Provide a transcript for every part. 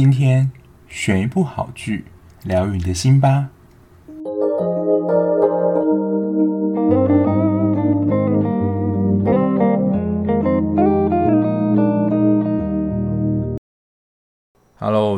今天选一部好剧，疗愈你的心吧。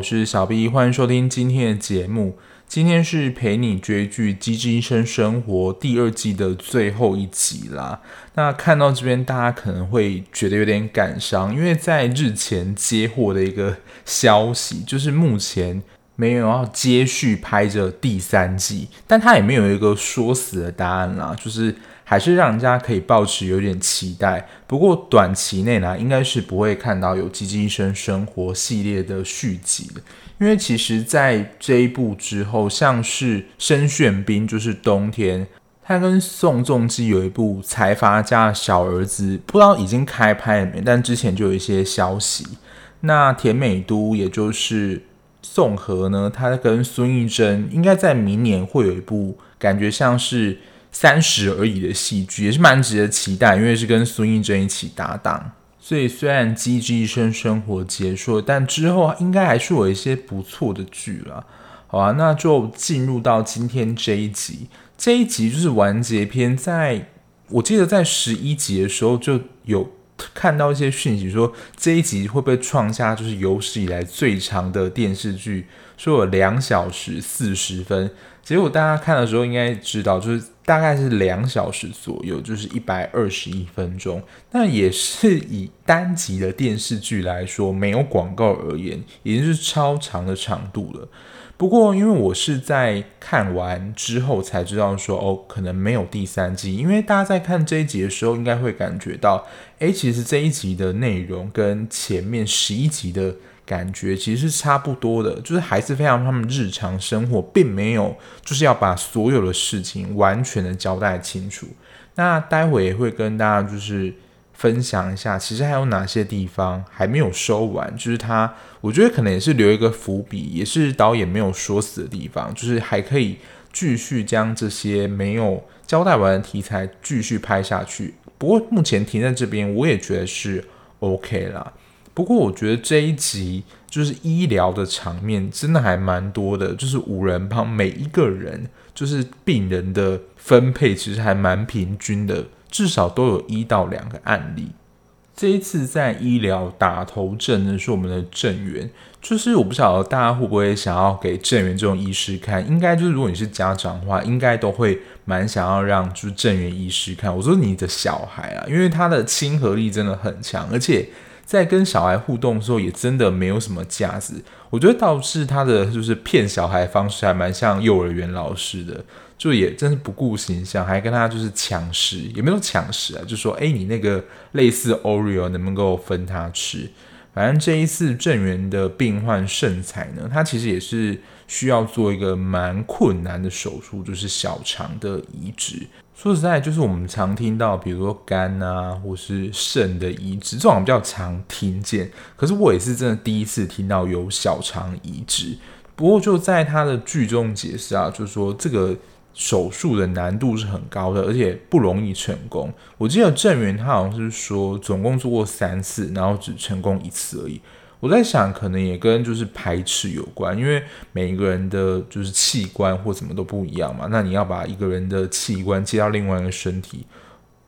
我是小 B，欢迎收听今天的节目。今天是陪你追剧《机智医生生活》第二季的最后一集啦。那看到这边，大家可能会觉得有点感伤，因为在日前接获的一个消息，就是目前没有要接续拍着第三季，但他也没有一个说死的答案啦，就是。还是让人家可以抱持有点期待，不过短期内呢，应该是不会看到有《机智医生生活》系列的续集的，因为其实，在这一部之后，像是申炫彬，就是冬天，他跟宋仲基有一部财阀家的小儿子，不知道已经开拍了没，但之前就有一些消息。那田美都，也就是宋和呢，他跟孙艺珍应该在明年会有一部，感觉像是。三十而已的戏剧也是蛮值得期待，因为是跟孙艺珍一起搭档，所以虽然《机智医生生活》结束了，但之后应该还是有一些不错的剧了。好啊，那就进入到今天这一集，这一集就是完结篇，在我记得在十一集的时候就有看到一些讯息说这一集会不会创下就是有史以来最长的电视剧，说有两小时四十分。结果大家看的时候应该知道，就是大概是两小时左右，就是一百二十一分钟。那也是以单集的电视剧来说，没有广告而言，已经是超长的长度了。不过因为我是在看完之后才知道说，哦，可能没有第三季。因为大家在看这一集的时候，应该会感觉到，诶，其实这一集的内容跟前面十一集的。感觉其实是差不多的，就是还是非常他们日常生活，并没有就是要把所有的事情完全的交代清楚。那待会也会跟大家就是分享一下，其实还有哪些地方还没有收完，就是他我觉得可能也是留一个伏笔，也是导演没有说死的地方，就是还可以继续将这些没有交代完的题材继续拍下去。不过目前停在这边，我也觉得是 OK 啦。不过我觉得这一集就是医疗的场面真的还蛮多的，就是五人帮每一个人就是病人的分配其实还蛮平均的，至少都有一到两个案例。这一次在医疗打头阵的是我们的郑源，就是我不晓得大家会不会想要给郑源这种医师看，应该就是如果你是家长的话，应该都会蛮想要让就是郑源医师看。我说你的小孩啊，因为他的亲和力真的很强，而且。在跟小孩互动的时候，也真的没有什么架子。我觉得倒是他的就是骗小孩方式还蛮像幼儿园老师的，就也真是不顾形象，还跟他就是抢食，也没有抢食啊，就说哎，你那个类似 Oreo 能不能够分他吃？反正这一次郑源的病患盛采呢，他其实也是需要做一个蛮困难的手术，就是小肠的移植。说实在，就是我们常听到，比如说肝啊，或是肾的移植，这种比较常听见。可是我也是真的第一次听到有小肠移植。不过就在他的剧中解释啊，就是说这个手术的难度是很高的，而且不容易成功。我记得郑源他好像是说，总共做过三次，然后只成功一次而已。我在想，可能也跟就是排斥有关，因为每一个人的就是器官或什么都不一样嘛。那你要把一个人的器官接到另外一个身体，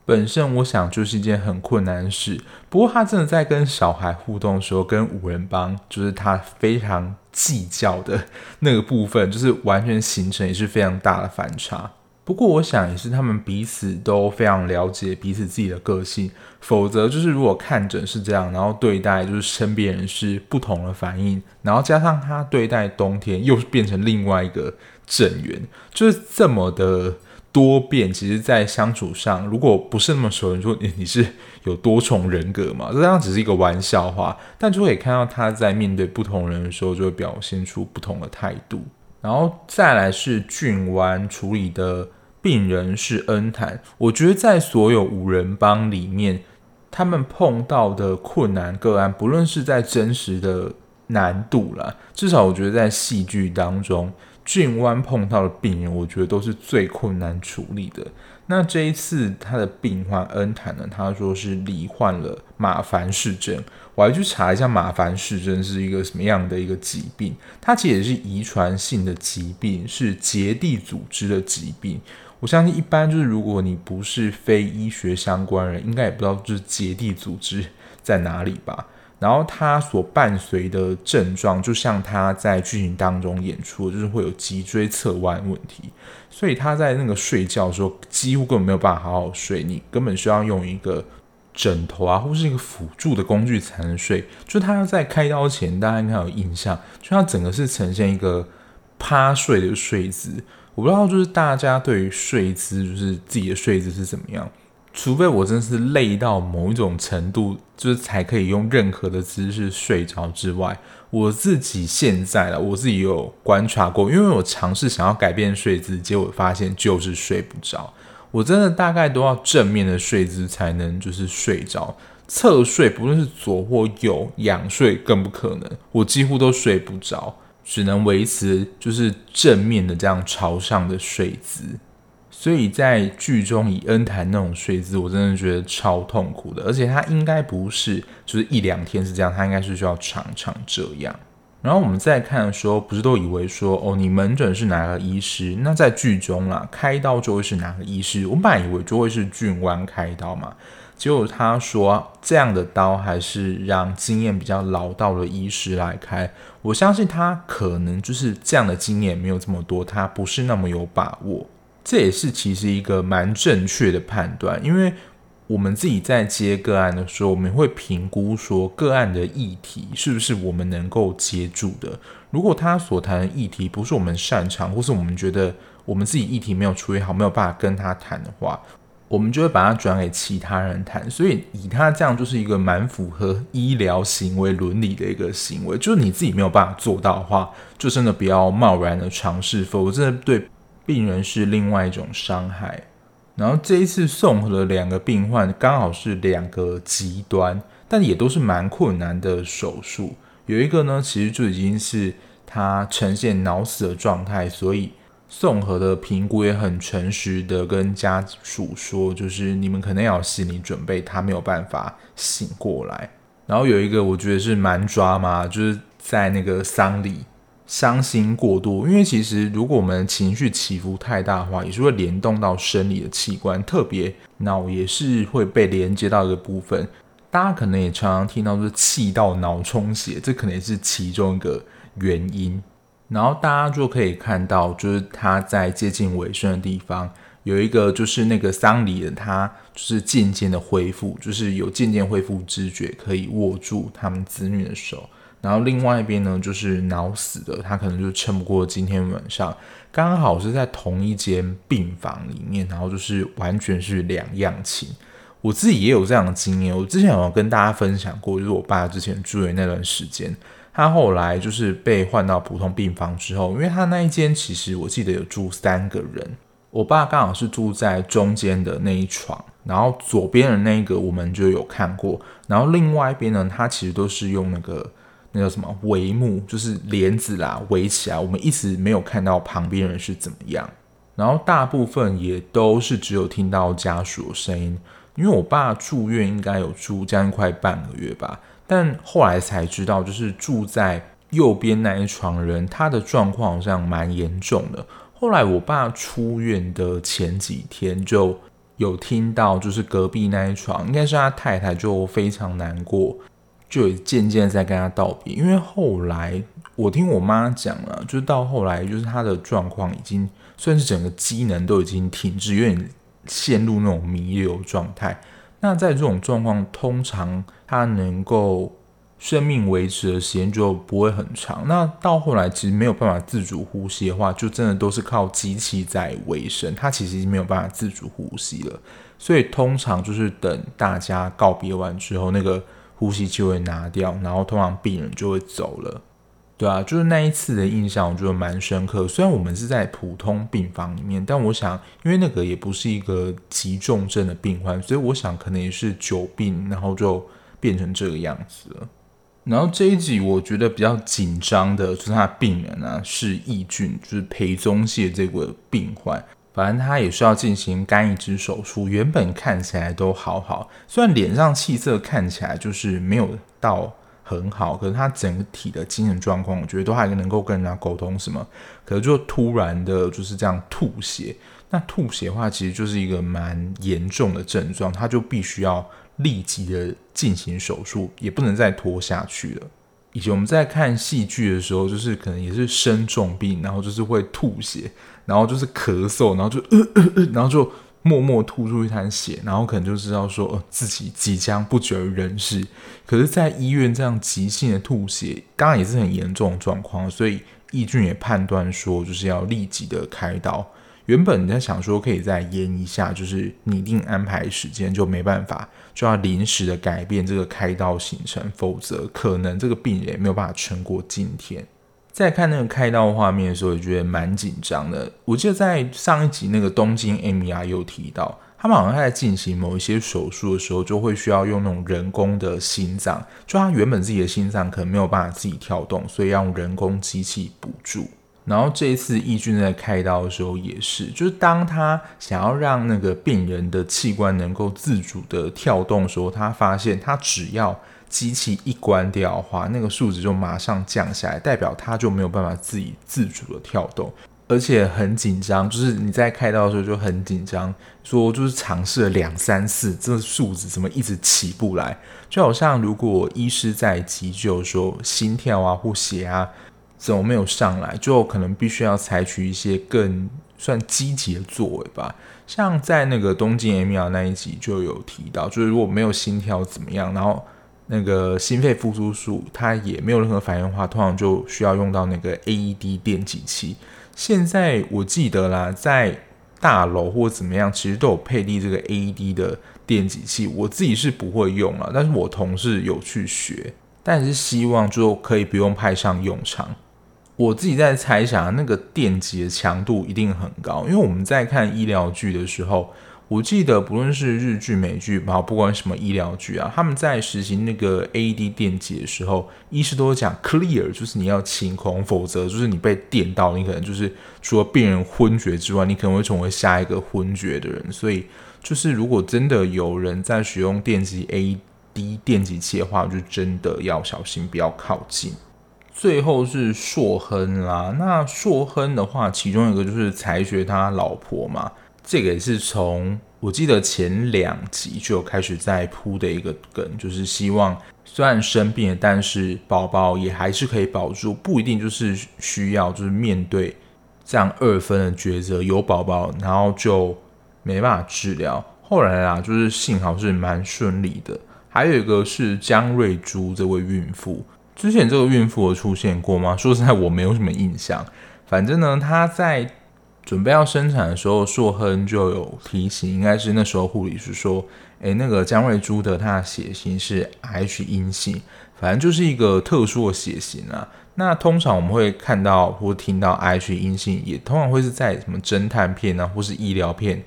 本身我想就是一件很困难的事。不过他真的在跟小孩互动的时候，跟五人帮就是他非常计较的 那个部分，就是完全形成也是非常大的反差。不过，我想也是他们彼此都非常了解彼此自己的个性，否则就是如果看诊是这样，然后对待就是身边人是不同的反应，然后加上他对待冬天又变成另外一个郑源，就是这么的多变。其实，在相处上，如果不是那么熟，人说你是有多重人格嘛？这样只是一个玩笑话，但就可以看到他在面对不同人的时候，就会表现出不同的态度。然后再来是郡湾处理的病人是恩坦，我觉得在所有五人帮里面，他们碰到的困难个案，不论是在真实的难度啦，至少我觉得在戏剧当中，郡湾碰到的病人，我觉得都是最困难处理的。那这一次他的病患恩坦呢，他说是罹患了马凡氏症。我还去查一下马凡氏症是一个什么样的一个疾病，它其实也是遗传性的疾病，是结缔组织的疾病。我相信一般就是如果你不是非医学相关人，应该也不知道就是结缔组织在哪里吧。然后他所伴随的症状，就像他在剧情当中演出，就是会有脊椎侧弯问题，所以他在那个睡觉的时候，几乎根本没有办法好好睡，你根本需要用一个枕头啊，或是一个辅助的工具才能睡。就他要在开刀前，大家应该有印象，就他整个是呈现一个趴睡的睡姿。我不知道，就是大家对于睡姿，就是自己的睡姿是怎么样。除非我真是累到某一种程度，就是才可以用任何的姿势睡着之外，我自己现在了，我自己有观察过，因为我尝试想要改变睡姿，结果发现就是睡不着。我真的大概都要正面的睡姿才能就是睡着，侧睡不论是左或右，仰睡更不可能，我几乎都睡不着，只能维持就是正面的这样朝上的睡姿。所以在剧中以恩坛那种睡姿，我真的觉得超痛苦的，而且他应该不是就是一两天是这样，他应该是需要常常这样。然后我们再看的时候，不是都以为说哦，你门诊是哪个医师？那在剧中啦，开刀就会是哪个医师？我本来以为就会是俊湾开刀嘛，结果他说这样的刀还是让经验比较老道的医师来开。我相信他可能就是这样的经验没有这么多，他不是那么有把握。这也是其实一个蛮正确的判断，因为我们自己在接个案的时候，我们会评估说个案的议题是不是我们能够接住的。如果他所谈的议题不是我们擅长，或是我们觉得我们自己议题没有处理好，没有办法跟他谈的话，我们就会把它转给其他人谈。所以以他这样就是一个蛮符合医疗行为伦理的一个行为，就是你自己没有办法做到的话，就真的不要贸然的尝试，否则对。病人是另外一种伤害，然后这一次送回了两个病患，刚好是两个极端，但也都是蛮困难的手术。有一个呢，其实就已经是他呈现脑死的状态，所以宋和的评估也很诚实的跟家属说，就是你们可能要有心理准备，他没有办法醒过来。然后有一个我觉得是蛮抓嘛，就是在那个丧礼。伤心过度，因为其实如果我们情绪起伏太大的话，也是会联动到生理的器官，特别脑也是会被连接到一个部分。大家可能也常常听到说气到脑充血，这可能也是其中一个原因。然后大家就可以看到，就是他在接近尾声的地方，有一个就是那个丧礼的他，就是渐渐的恢复，就是有渐渐恢复知觉，可以握住他们子女的手。然后另外一边呢，就是脑死的，他可能就撑不过今天晚上，刚好是在同一间病房里面，然后就是完全是两样情。我自己也有这样的经验，我之前有跟大家分享过，就是我爸之前住院那段时间，他后来就是被换到普通病房之后，因为他那一间其实我记得有住三个人，我爸刚好是住在中间的那一床，然后左边的那个我们就有看过，然后另外一边呢，他其实都是用那个。那叫什么帷幕，就是帘子啦，围起来。我们一直没有看到旁边人是怎么样，然后大部分也都是只有听到家属的声音。因为我爸住院应该有住将近快半个月吧，但后来才知道，就是住在右边那一床人，他的状况好像蛮严重的。后来我爸出院的前几天，就有听到，就是隔壁那一床，应该是他太太，就非常难过。就渐渐在跟他道别，因为后来我听我妈讲了，就是到后来，就是他的状况已经算是整个机能都已经停滞，有点陷入那种弥留状态。那在这种状况，通常他能够生命维持的时间就不会很长。那到后来其实没有办法自主呼吸的话，就真的都是靠机器在维生。他其实已经没有办法自主呼吸了，所以通常就是等大家告别完之后，那个。呼吸器会拿掉，然后通常病人就会走了，对啊，就是那一次的印象，我觉得蛮深刻。虽然我们是在普通病房里面，但我想，因为那个也不是一个急重症的病患，所以我想可能也是久病，然后就变成这个样子了。然后这一集我觉得比较紧张的就是他病人啊，是易俊，就是裴宗宪这个病患。反正他也是要进行肝移植手术，原本看起来都好好，虽然脸上气色看起来就是没有到很好，可是他整体的精神状况，我觉得都还能够跟人家沟通什么，可是就突然的就是这样吐血。那吐血的话，其实就是一个蛮严重的症状，他就必须要立即的进行手术，也不能再拖下去了。以前我们在看戏剧的时候，就是可能也是生重病，然后就是会吐血，然后就是咳嗽，然后就呃呃呃，然后就默默吐出一滩血，然后可能就知道说，自己即将不久于人世。可是，在医院这样急性的吐血，当然也是很严重的状况，所以义俊也判断说，就是要立即的开刀。原本你在想说可以再延一下，就是拟定安排时间，就没办法，就要临时的改变这个开刀行程，否则可能这个病人也没有办法撑过今天。在看那个开刀画面的时候，也觉得蛮紧张的。我记得在上一集那个东京 MER 有提到，他们好像在进行某一些手术的时候，就会需要用那种人工的心脏，就他原本自己的心脏可能没有办法自己跳动，所以要用人工机器补助。然后这一次义俊在开刀的时候也是，就是当他想要让那个病人的器官能够自主的跳动的时候，他发现他只要机器一关掉的话，那个数值就马上降下来，代表它就没有办法自己自主的跳动，而且很紧张。就是你在开刀的时候就很紧张，说就是尝试了两三次，这个数值怎么一直起不来？就好像如果医师在急救的时候，心跳啊或血压。怎么没有上来？就可能必须要采取一些更算积极的作为吧。像在那个东京 m 那一集就有提到，就是如果没有心跳怎么样，然后那个心肺复苏术它也没有任何反应的话，通常就需要用到那个 AED 电击器。现在我记得啦，在大楼或怎么样，其实都有配立这个 AED 的电击器。我自己是不会用了，但是我同事有去学，但是希望就可以不用派上用场。我自己在猜想，那个电击的强度一定很高，因为我们在看医疗剧的时候，我记得不论是日剧、美剧，然后不管什么医疗剧啊，他们在实行那个 A D 电击的时候，医师都会讲 clear，就是你要清空，否则就是你被电到，你可能就是除了病人昏厥之外，你可能会成为下一个昏厥的人。所以，就是如果真的有人在使用电击 A D 电击器的话，就真的要小心，不要靠近。最后是硕亨啦，那硕亨的话，其中一个就是才学他老婆嘛，这个也是从我记得前两集就开始在铺的一个梗，就是希望虽然生病了，但是宝宝也还是可以保住，不一定就是需要就是面对这样二分的抉择，有宝宝然后就没办法治疗。后来啊，就是幸好是蛮顺利的。还有一个是江瑞珠这位孕妇。之前这个孕妇有出现过吗？说实在，我没有什么印象。反正呢，她在准备要生产的时候，硕亨就有提醒，应该是那时候护理师说：“诶，那个江瑞珠的她的血型是 H 阴性，反正就是一个特殊的血型啊。”那通常我们会看到或听到 H 阴性，也通常会是在什么侦探片啊，或是医疗片，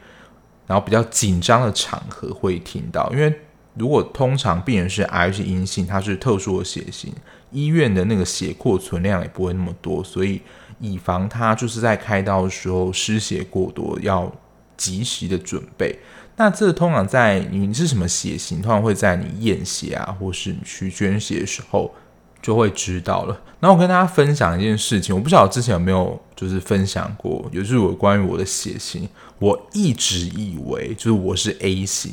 然后比较紧张的场合会听到，因为。如果通常病人是 H 阴性，它是特殊的血型，医院的那个血库存量也不会那么多，所以以防他就是在开刀的时候失血过多，要及时的准备。那这通常在你是什么血型，通常会在你验血啊，或是你去捐血的时候就会知道了。那我跟大家分享一件事情，我不知道之前有没有就是分享过，也就是我关于我的血型，我一直以为就是我是 A 型。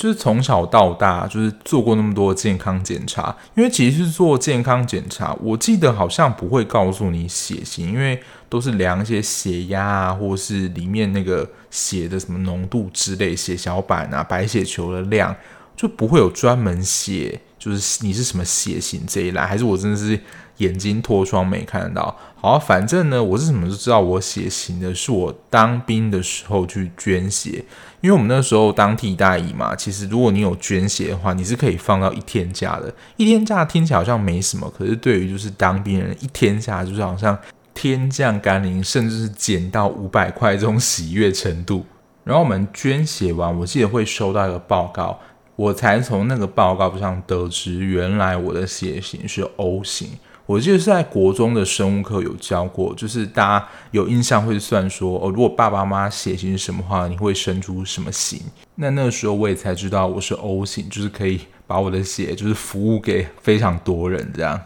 就是从小到大，就是做过那么多健康检查，因为其实是做健康检查，我记得好像不会告诉你血型，因为都是量一些血压啊，或是里面那个血的什么浓度之类，血小板啊、白血球的量，就不会有专门写，就是你是什么血型这一栏，还是我真的是眼睛脱窗没看到？好，反正呢，我是怎么就知道我血型的？是我当兵的时候去捐血。因为我们那时候当替代役嘛，其实如果你有捐血的话，你是可以放到一天假的。一天假听起来好像没什么，可是对于就是当兵人，一天假就是好像天降甘霖，甚至是捡到五百块这种喜悦程度。然后我们捐血完，我记得会收到一个报告，我才从那个报告上得知，原来我的血型是 O 型。我记得是在国中的生物课有教过，就是大家有印象会算说哦，如果爸爸妈妈血型是什么话，你会生出什么型？那那个时候我也才知道我是 O 型，就是可以把我的血就是服务给非常多人这样。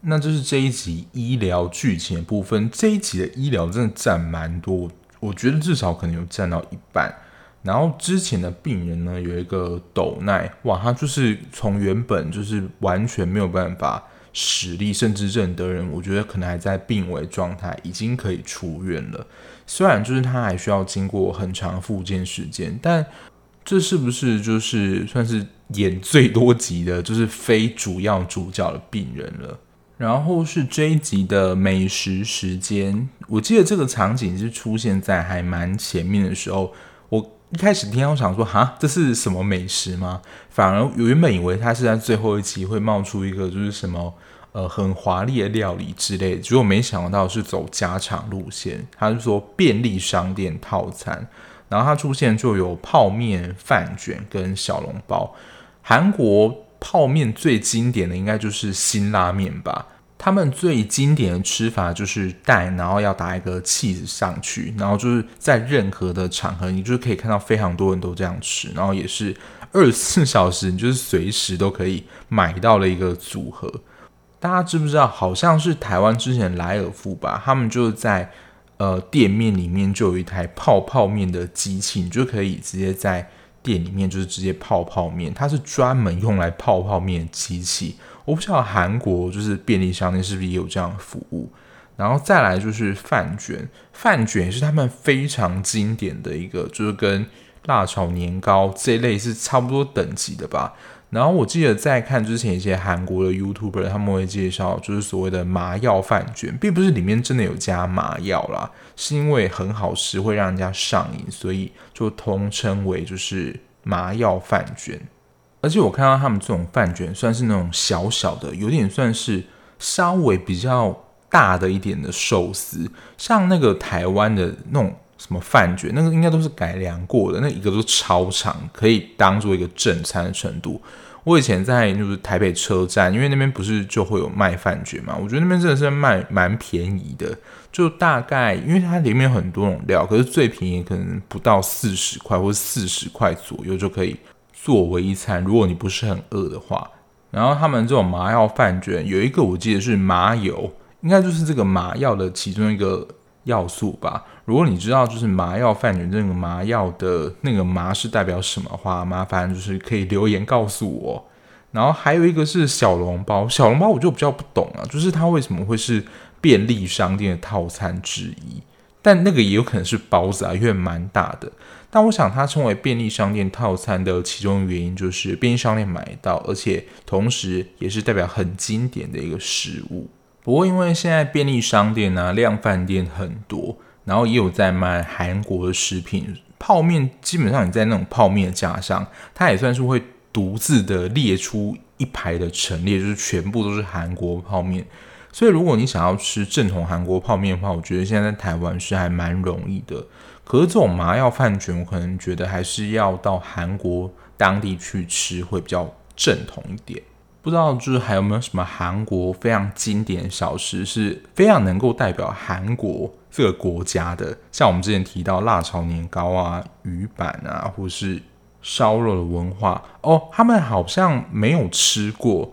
那这是这一集医疗剧情的部分，这一集的医疗真的占蛮多，我觉得至少可能有占到一半。然后之前的病人呢，有一个斗奈，哇，他就是从原本就是完全没有办法。实力甚至认得人，我觉得可能还在病危状态，已经可以出院了。虽然就是他还需要经过很长的复健时间，但这是不是就是算是演最多集的，就是非主要主角的病人了？然后是这一集的美食时间，我记得这个场景是出现在还蛮前面的时候。一开始听到想说，哈，这是什么美食吗？反而原本以为他是在最后一集会冒出一个就是什么。呃，很华丽的料理之类的，结果没想到是走家常路线。他是说便利商店套餐，然后他出现就有泡面、饭卷跟小笼包。韩国泡面最经典的应该就是辛拉面吧？他们最经典的吃法就是蛋，然后要打一个气子上去，然后就是在任何的场合，你就是可以看到非常多人都这样吃，然后也是二十四小时，你就是随时都可以买到的一个组合。大家知不知道？好像是台湾之前莱尔富吧，他们就是在呃店面里面就有一台泡泡面的机器，你就可以直接在店里面就是直接泡泡面，它是专门用来泡泡面机器。我不知道韩国就是便利商店是不是也有这样的服务。然后再来就是饭卷，饭卷也是他们非常经典的一个，就是跟辣炒年糕这一类是差不多等级的吧。然后我记得在看之前一些韩国的 YouTuber，他们会介绍就是所谓的麻药饭卷，并不是里面真的有加麻药啦，是因为很好吃会让人家上瘾，所以就通称为就是麻药饭卷。而且我看到他们这种饭卷算是那种小小的，有点算是稍微比较大的一点的寿司，像那个台湾的那种。什么饭卷，那个应该都是改良过的，那一个都超长，可以当做一个正餐的程度。我以前在就是台北车站，因为那边不是就会有卖饭卷嘛，我觉得那边真的是卖蛮便宜的，就大概因为它里面有很多种料，可是最便宜可能不到四十块或者四十块左右就可以作为一餐。如果你不是很饿的话，然后他们这种麻药饭卷有一个我记得是麻油，应该就是这个麻药的其中一个要素吧。如果你知道就是麻药饭卷这个麻药的那个麻是代表什么话，麻烦就是可以留言告诉我。然后还有一个是小笼包，小笼包我就比较不懂了，就是它为什么会是便利商店的套餐之一？但那个也有可能是包子啊，因为蛮大的。但我想它称为便利商店套餐的其中原因就是便利商店买到，而且同时也是代表很经典的一个食物。不过因为现在便利商店啊、量贩店很多。然后也有在卖韩国的食品泡面，基本上你在那种泡面架上，它也算是会独自的列出一排的陈列，就是全部都是韩国泡面。所以如果你想要吃正统韩国泡面的话，我觉得现在在台湾是还蛮容易的。可是这种麻药饭卷，我可能觉得还是要到韩国当地去吃会比较正统一点。不知道就是还有没有什么韩国非常经典小吃，是非常能够代表韩国这个国家的，像我们之前提到辣炒年糕啊、鱼板啊，或是烧肉的文化哦，他们好像没有吃过，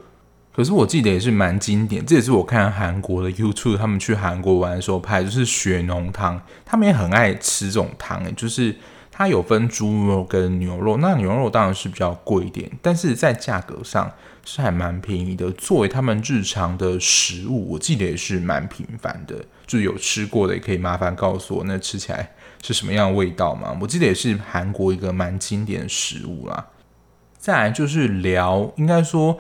可是我记得也是蛮经典。这也是我看韩国的 YouTube，他们去韩国玩的时候拍，就是血浓汤，他们也很爱吃这种汤，诶，就是。它有分猪肉跟牛肉，那牛肉当然是比较贵一点，但是在价格上是还蛮便宜的。作为他们日常的食物，我记得也是蛮频繁的。就有吃过的，也可以麻烦告诉我，那吃起来是什么样的味道吗？我记得也是韩国一个蛮经典的食物啦。再来就是聊，应该说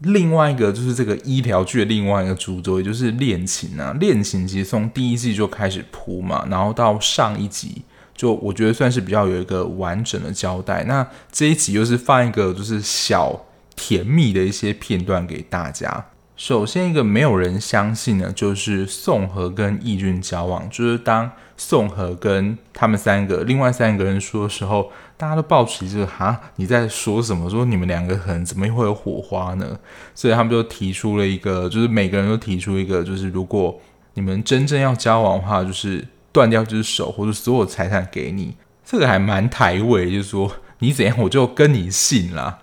另外一个就是这个医疗剧的另外一个主轴，也就是恋情啊。恋情其实从第一季就开始铺嘛，然后到上一集。就我觉得算是比较有一个完整的交代。那这一集又是放一个就是小甜蜜的一些片段给大家。首先，一个没有人相信的，就是宋河跟义俊交往。就是当宋河跟他们三个、另外三个人说的时候，大家都抱持着哈，你在说什么？说你们两个可能怎么会有火花呢？所以他们就提出了一个，就是每个人都提出一个，就是如果你们真正要交往的话，就是断掉这只手或者所有财产给你。这个还蛮台味，就是说你怎样我就跟你姓啦。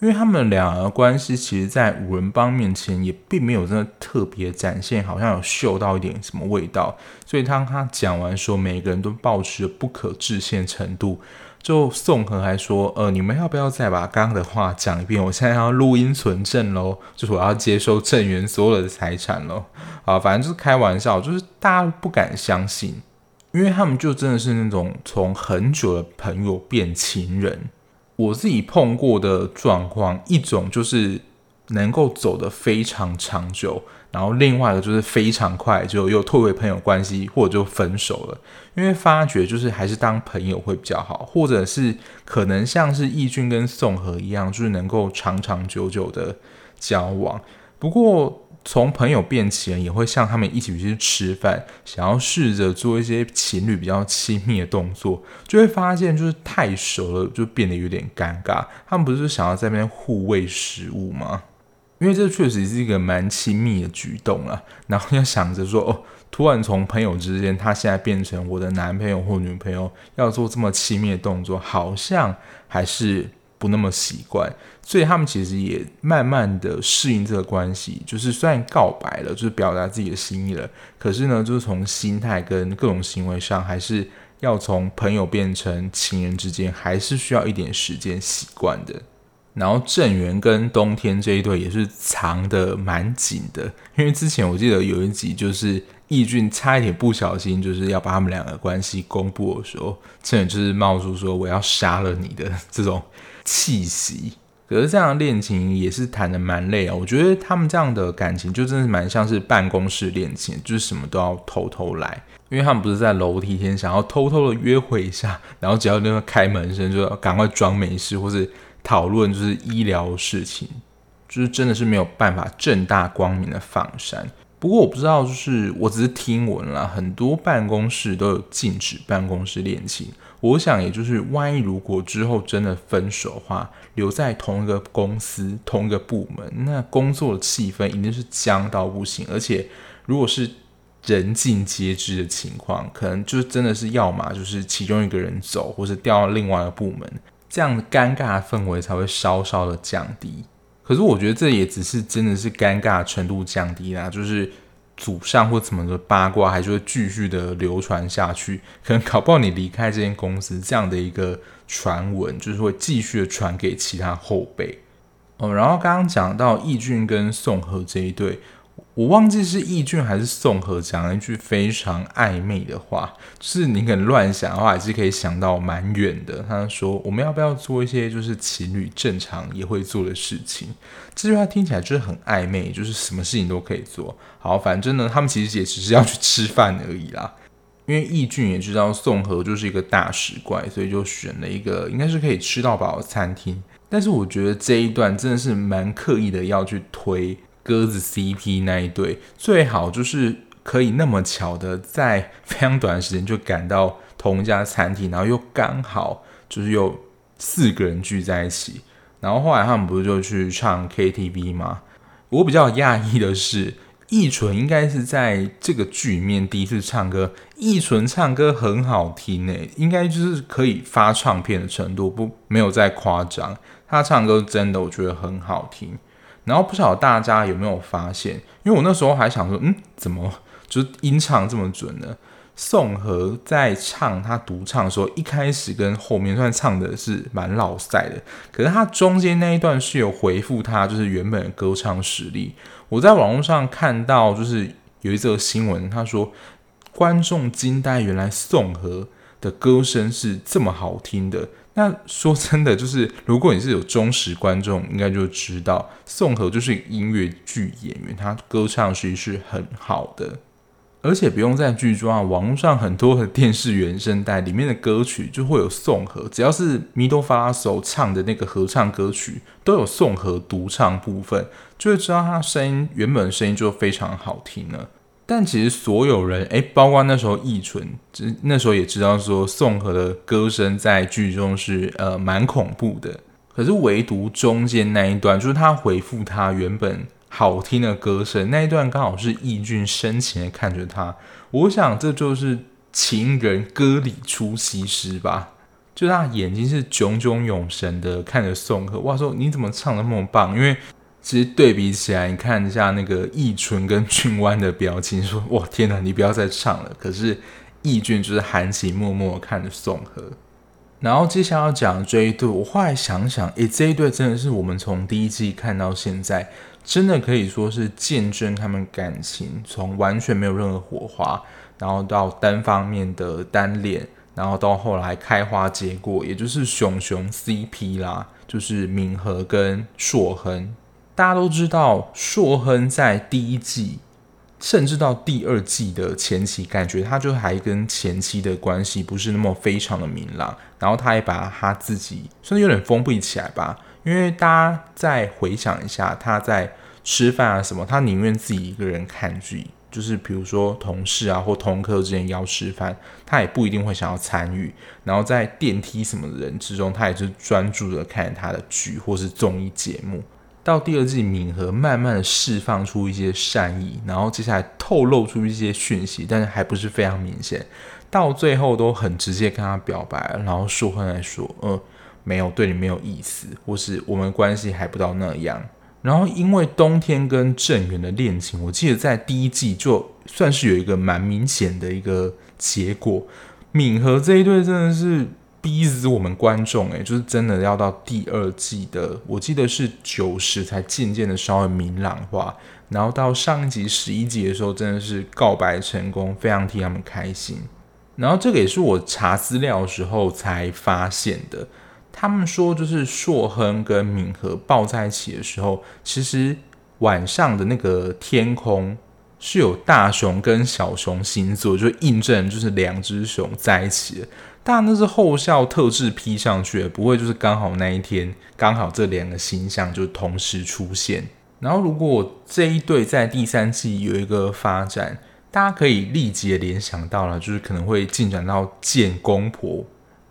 因为他们两个关系，其实，在五人帮面前也并没有真的特别展现，好像有嗅到一点什么味道。所以当他讲完说，每个人都保持着不可置信程度，就宋和还说：“呃，你们要不要再把刚刚的话讲一遍？我现在要录音存证喽，就是我要接收郑源所有的财产喽。”啊，反正就是开玩笑，就是大家不敢相信，因为他们就真的是那种从很久的朋友变情人。我自己碰过的状况，一种就是能够走得非常长久，然后另外一个就是非常快就又退回朋友关系，或者就分手了。因为发觉就是还是当朋友会比较好，或者是可能像是义俊跟宋和一样，就是能够长长久久的交往。不过，从朋友变情人，也会像他们一起去吃饭，想要试着做一些情侣比较亲密的动作，就会发现就是太熟了，就变得有点尴尬。他们不是想要在那边互喂食物吗？因为这确实是一个蛮亲密的举动啊。然后要想着说，哦，突然从朋友之间，他现在变成我的男朋友或女朋友，要做这么亲密的动作，好像还是。不那么习惯，所以他们其实也慢慢的适应这个关系。就是虽然告白了，就是表达自己的心意了，可是呢，就是从心态跟各种行为上，还是要从朋友变成情人之间，还是需要一点时间习惯的。然后郑源跟冬天这一对也是藏得蛮紧的，因为之前我记得有一集就是义俊差一点不小心就是要把他们两个关系公布的时候，郑源就是冒出说我要杀了你的这种。气息，可是这样的恋情也是谈得蛮累啊。我觉得他们这样的感情就真的蛮像是办公室恋情，就是什么都要偷偷来，因为他们不是在楼梯间想要偷偷的约会一下，然后只要那个开门声就要赶快装没事，或是讨论就是医疗事情，就是真的是没有办法正大光明的放山。不过我不知道，就是我只是听闻啦，很多办公室都有禁止办公室恋情。我想，也就是万一如果之后真的分手的话，留在同一个公司、同一个部门，那工作的气氛一定是僵到不行。而且，如果是人尽皆知的情况，可能就真的是要么就是其中一个人走，或是调到另外一个部门，这样尴尬的氛围才会稍稍的降低。可是，我觉得这也只是真的是尴尬程度降低啦，就是。祖上或怎么的八卦还是会继续的流传下去，可能搞不好你离开这间公司，这样的一个传闻就是会继续的传给其他后辈。哦，然后刚刚讲到易俊跟宋和这一对。我忘记是易俊还是宋和讲了一句非常暧昧的话，就是你可能乱想的话，还是可以想到蛮远的。他说：“我们要不要做一些就是情侣正常也会做的事情？”这句话听起来就是很暧昧，就是什么事情都可以做。好，反正呢，他们其实也只是要去吃饭而已啦。因为易俊也知道宋和就是一个大食怪，所以就选了一个应该是可以吃到饱的餐厅。但是我觉得这一段真的是蛮刻意的要去推。鸽子 CP 那一对最好就是可以那么巧的在非常短的时间就赶到同一家餐厅，然后又刚好就是有四个人聚在一起，然后后来他们不是就去唱 KTV 吗？我比较讶异的是，易纯应该是在这个剧里面第一次唱歌，易纯唱歌很好听诶，应该就是可以发唱片的程度，不没有再夸张，他唱歌真的我觉得很好听。然后不晓得大家有没有发现，因为我那时候还想说，嗯，怎么就是音唱这么准呢？宋河在唱他独唱的时候，一开始跟后面算唱的是蛮老赛的，可是他中间那一段是有回复他就是原本的歌唱实力。我在网络上看到就是有一则新闻，他说观众惊呆，原来宋河的歌声是这么好听的。那说真的，就是如果你是有忠实观众，应该就知道宋河就是音乐剧演员，他歌唱实际是很好的。而且不用在剧中啊，网络上很多的电视原声带里面的歌曲就会有宋和，只要是米多法拉索唱的那个合唱歌曲，都有宋和独唱部分，就会知道他声音原本声音就非常好听了。但其实所有人，诶，包括那时候易纯，那时候也知道说宋和的歌声在剧中是呃蛮恐怖的，可是唯独中间那一段，就是他回复他原本。好听的歌声那一段刚好是易俊深情的看着他，我想这就是情人歌里出西施吧，就他眼睛是炯炯有神的看着宋和，哇说你怎么唱得那么棒？因为其实对比起来，你看一下那个易纯跟俊湾的表情，说哇天哪，你不要再唱了。可是易俊就是含情脉脉看着宋和，然后接下来要讲这一对，我后来想想，诶，这一对真的是我们从第一季看到现在。真的可以说是见证他们感情从完全没有任何火花，然后到单方面的单恋，然后到后来开花结果，也就是熊熊 CP 啦，就是敏和跟硕亨。大家都知道，硕亨在第一季甚至到第二季的前期，感觉他就还跟前妻的关系不是那么非常的明朗，然后他也把他自己算是有点封闭起来吧。因为大家再回想一下，他在吃饭啊什么，他宁愿自己一个人看剧，就是比如说同事啊或同科之间要吃饭，他也不一定会想要参与。然后在电梯什么的人之中，他也是专注的看他的剧或是综艺节目。到第二季，敏和慢慢的释放出一些善意，然后接下来透露出一些讯息，但是还不是非常明显。到最后都很直接跟他表白，然后硕亨来说，呃。没有对你没有意思，或是我们关系还不到那样。然后因为冬天跟郑元的恋情，我记得在第一季就算是有一个蛮明显的一个结果。敏和这一对真的是逼死我们观众，诶，就是真的要到第二季的，我记得是九十才渐渐的稍微明朗化。然后到上一集十一集的时候，真的是告白成功，非常替他们开心。然后这个也是我查资料的时候才发现的。他们说，就是硕亨跟敏和抱在一起的时候，其实晚上的那个天空是有大熊跟小熊星座，就印证就是两只熊在一起。当然那是后效特制 P 上去的，不会就是刚好那一天刚好这两个形象就同时出现。然后如果这一对在第三季有一个发展，大家可以立即联想到了，就是可能会进展到见公婆。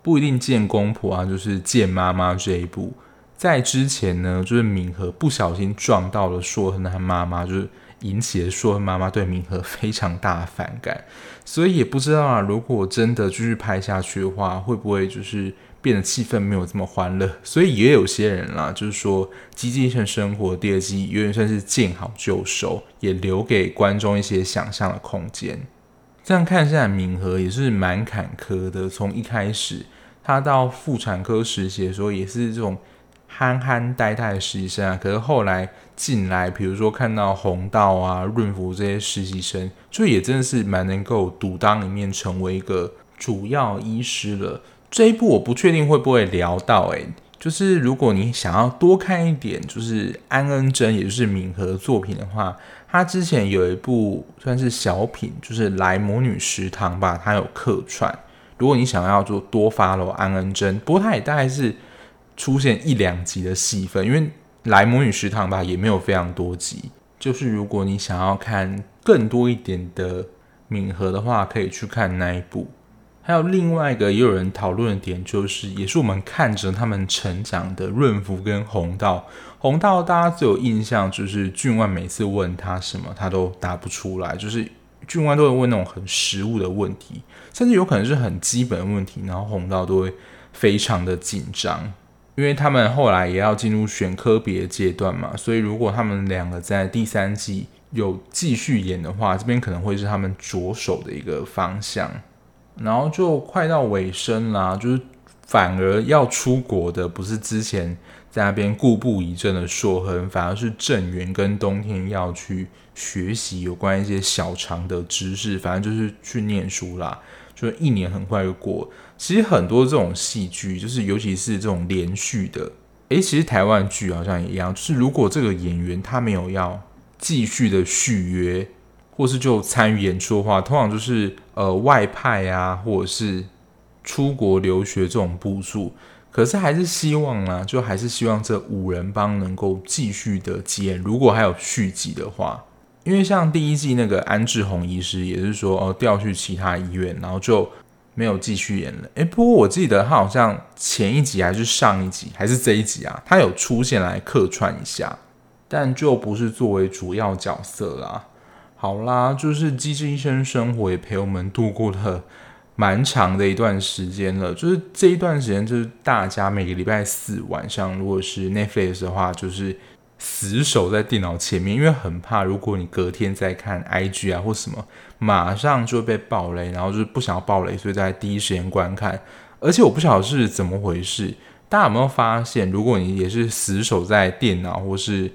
不一定见公婆啊，就是见妈妈这一步。在之前呢，就是敏和不小心撞到了硕亨他妈妈，就是引起了硕亨妈妈对明和非常大的反感。所以也不知道啊，如果真的继续拍下去的话，会不会就是变得气氛没有这么欢乐？所以也有些人啦，就是说《机智医生活》第二季有点算是见好就收，也留给观众一些想象的空间。这样看下来，明和也是蛮坎坷的。从一开始，他到妇产科实习的时候，也是这种憨憨呆呆的实习生啊。可是后来进来，比如说看到红道啊、润福这些实习生，就也真的是蛮能够独当一面，成为一个主要医师了。这一部我不确定会不会聊到，诶，就是如果你想要多看一点，就是安恩真，也就是敏和作品的话。他之前有一部算是小品，就是《来魔女食堂》吧，他有客串。如果你想要做多发喽安恩真，不过他也大概是出现一两集的戏份，因为《来魔女食堂》吧也没有非常多集。就是如果你想要看更多一点的敏和的话，可以去看那一部。还有另外一个也有人讨论的点，就是也是我们看着他们成长的润福跟红道。红道大家最有印象就是俊万每次问他什么，他都答不出来，就是俊万都会问那种很实务的问题，甚至有可能是很基本的问题，然后红道都会非常的紧张，因为他们后来也要进入选科别的阶段嘛，所以如果他们两个在第三季有继续演的话，这边可能会是他们着手的一个方向。然后就快到尾声啦，就是反而要出国的不是之前在那边故布一阵的硕亨，反而是正源跟冬天要去学习有关一些小肠的知识，反正就是去念书啦。就是一年很快就过。其实很多这种戏剧，就是尤其是这种连续的，诶，其实台湾剧好像也一样，就是如果这个演员他没有要继续的续约。或是就参与演出的话，通常就是呃外派啊，或者是出国留学这种部数。可是还是希望呢，就还是希望这五人帮能够继续的接，如果还有续集的话，因为像第一季那个安志宏医师也是说哦调去其他医院，然后就没有继续演了。诶，不过我记得他好像前一集还是上一集还是这一集啊，他有出现来客串一下，但就不是作为主要角色啦。好啦，就是《机智医生生活》也陪我们度过了。蛮长的一段时间了，就是这一段时间，就是大家每个礼拜四晚上，如果是 Netflix 的话，就是死守在电脑前面，因为很怕，如果你隔天再看 IG 啊或什么，马上就会被爆雷，然后就是不想要爆雷，所以在第一时间观看。而且我不晓得是怎么回事，大家有没有发现，如果你也是死守在电脑或是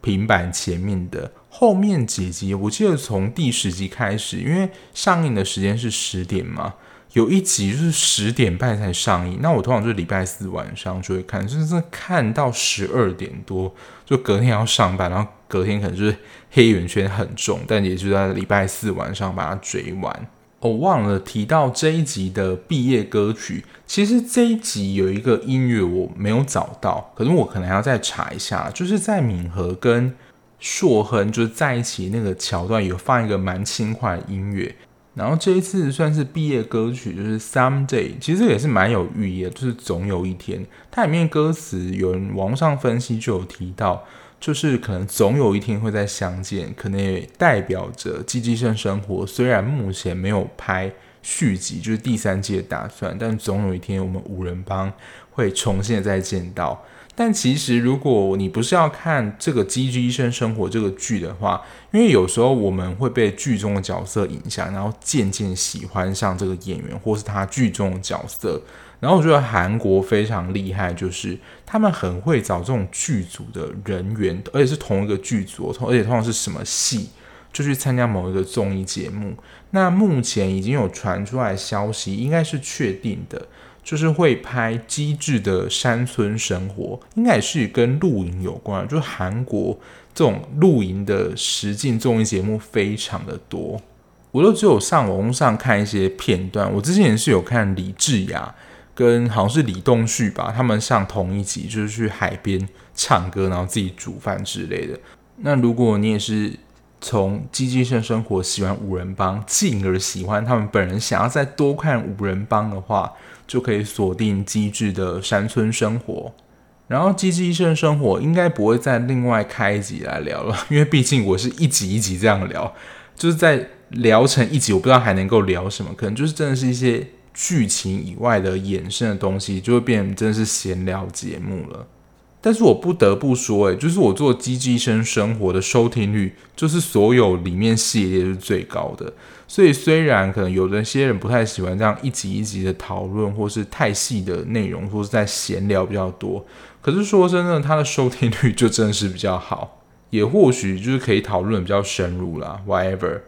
平板前面的？后面几集，我记得从第十集开始，因为上映的时间是十点嘛，有一集就是十点半才上映。那我通常就是礼拜四晚上就会看，就是看到十二点多，就隔天要上班，然后隔天可能就是黑眼圈很重，但也就在礼拜四晚上把它追完。我、忘了提到这一集的毕业歌曲，其实这一集有一个音乐我没有找到，可是我可能还要再查一下，就是在敏和跟。硕亨就是在一起那个桥段有放一个蛮轻快的音乐，然后这一次算是毕业歌曲，就是 Someday，其实也是蛮有寓意的，就是总有一天。它里面歌词有人网上分析就有提到，就是可能总有一天会再相见，可能也代表着《机智医生生活》虽然目前没有拍续集，就是第三季的打算，但总有一天我们五人帮会重新再见到。但其实，如果你不是要看这个《机智医生生活》这个剧的话，因为有时候我们会被剧中的角色影响，然后渐渐喜欢上这个演员或是他剧中的角色。然后我觉得韩国非常厉害，就是他们很会找这种剧组的人员，而且是同一个剧组，而且通常是什么戏，就去参加某一个综艺节目。那目前已经有传出来消息，应该是确定的。就是会拍机智的山村生活，应该也是跟露营有关。就是韩国这种露营的实境综艺节目非常的多，我都只有上网上看一些片段。我之前也是有看李智雅跟好像是李栋旭吧，他们上同一集，就是去海边唱歌，然后自己煮饭之类的。那如果你也是从机智医生生活喜欢五人帮，进而喜欢他们本人，想要再多看五人帮的话，就可以锁定机智的山村生活，然后机智医生生活应该不会再另外开一集来聊了，因为毕竟我是一集一集这样聊，就是在聊成一集，我不知道还能够聊什么，可能就是真的是一些剧情以外的衍生的东西，就会变成真的是闲聊节目了。但是我不得不说，诶，就是我做机智医生生活的收听率，就是所有里面系列是最高的。所以虽然可能有的些人不太喜欢这样一集一集的讨论，或是太细的内容，或是在闲聊比较多，可是说真的，它的收听率就真的是比较好，也或许就是可以讨论比较深入啦。Whatever。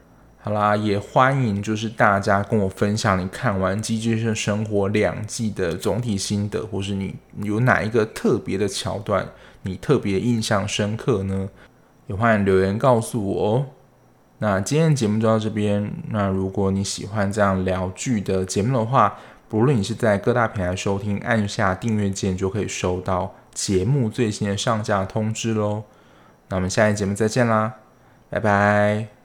好啦，也欢迎就是大家跟我分享你看完《机智生生活》两季的总体心得，或是你有哪一个特别的桥段你特别印象深刻呢？也欢迎留言告诉我哦。那今天的节目就到这边。那如果你喜欢这样聊剧的节目的话，不论你是在各大平台收听，按下订阅键就可以收到节目最新的上架通知喽。那我们下一节目再见啦，拜拜。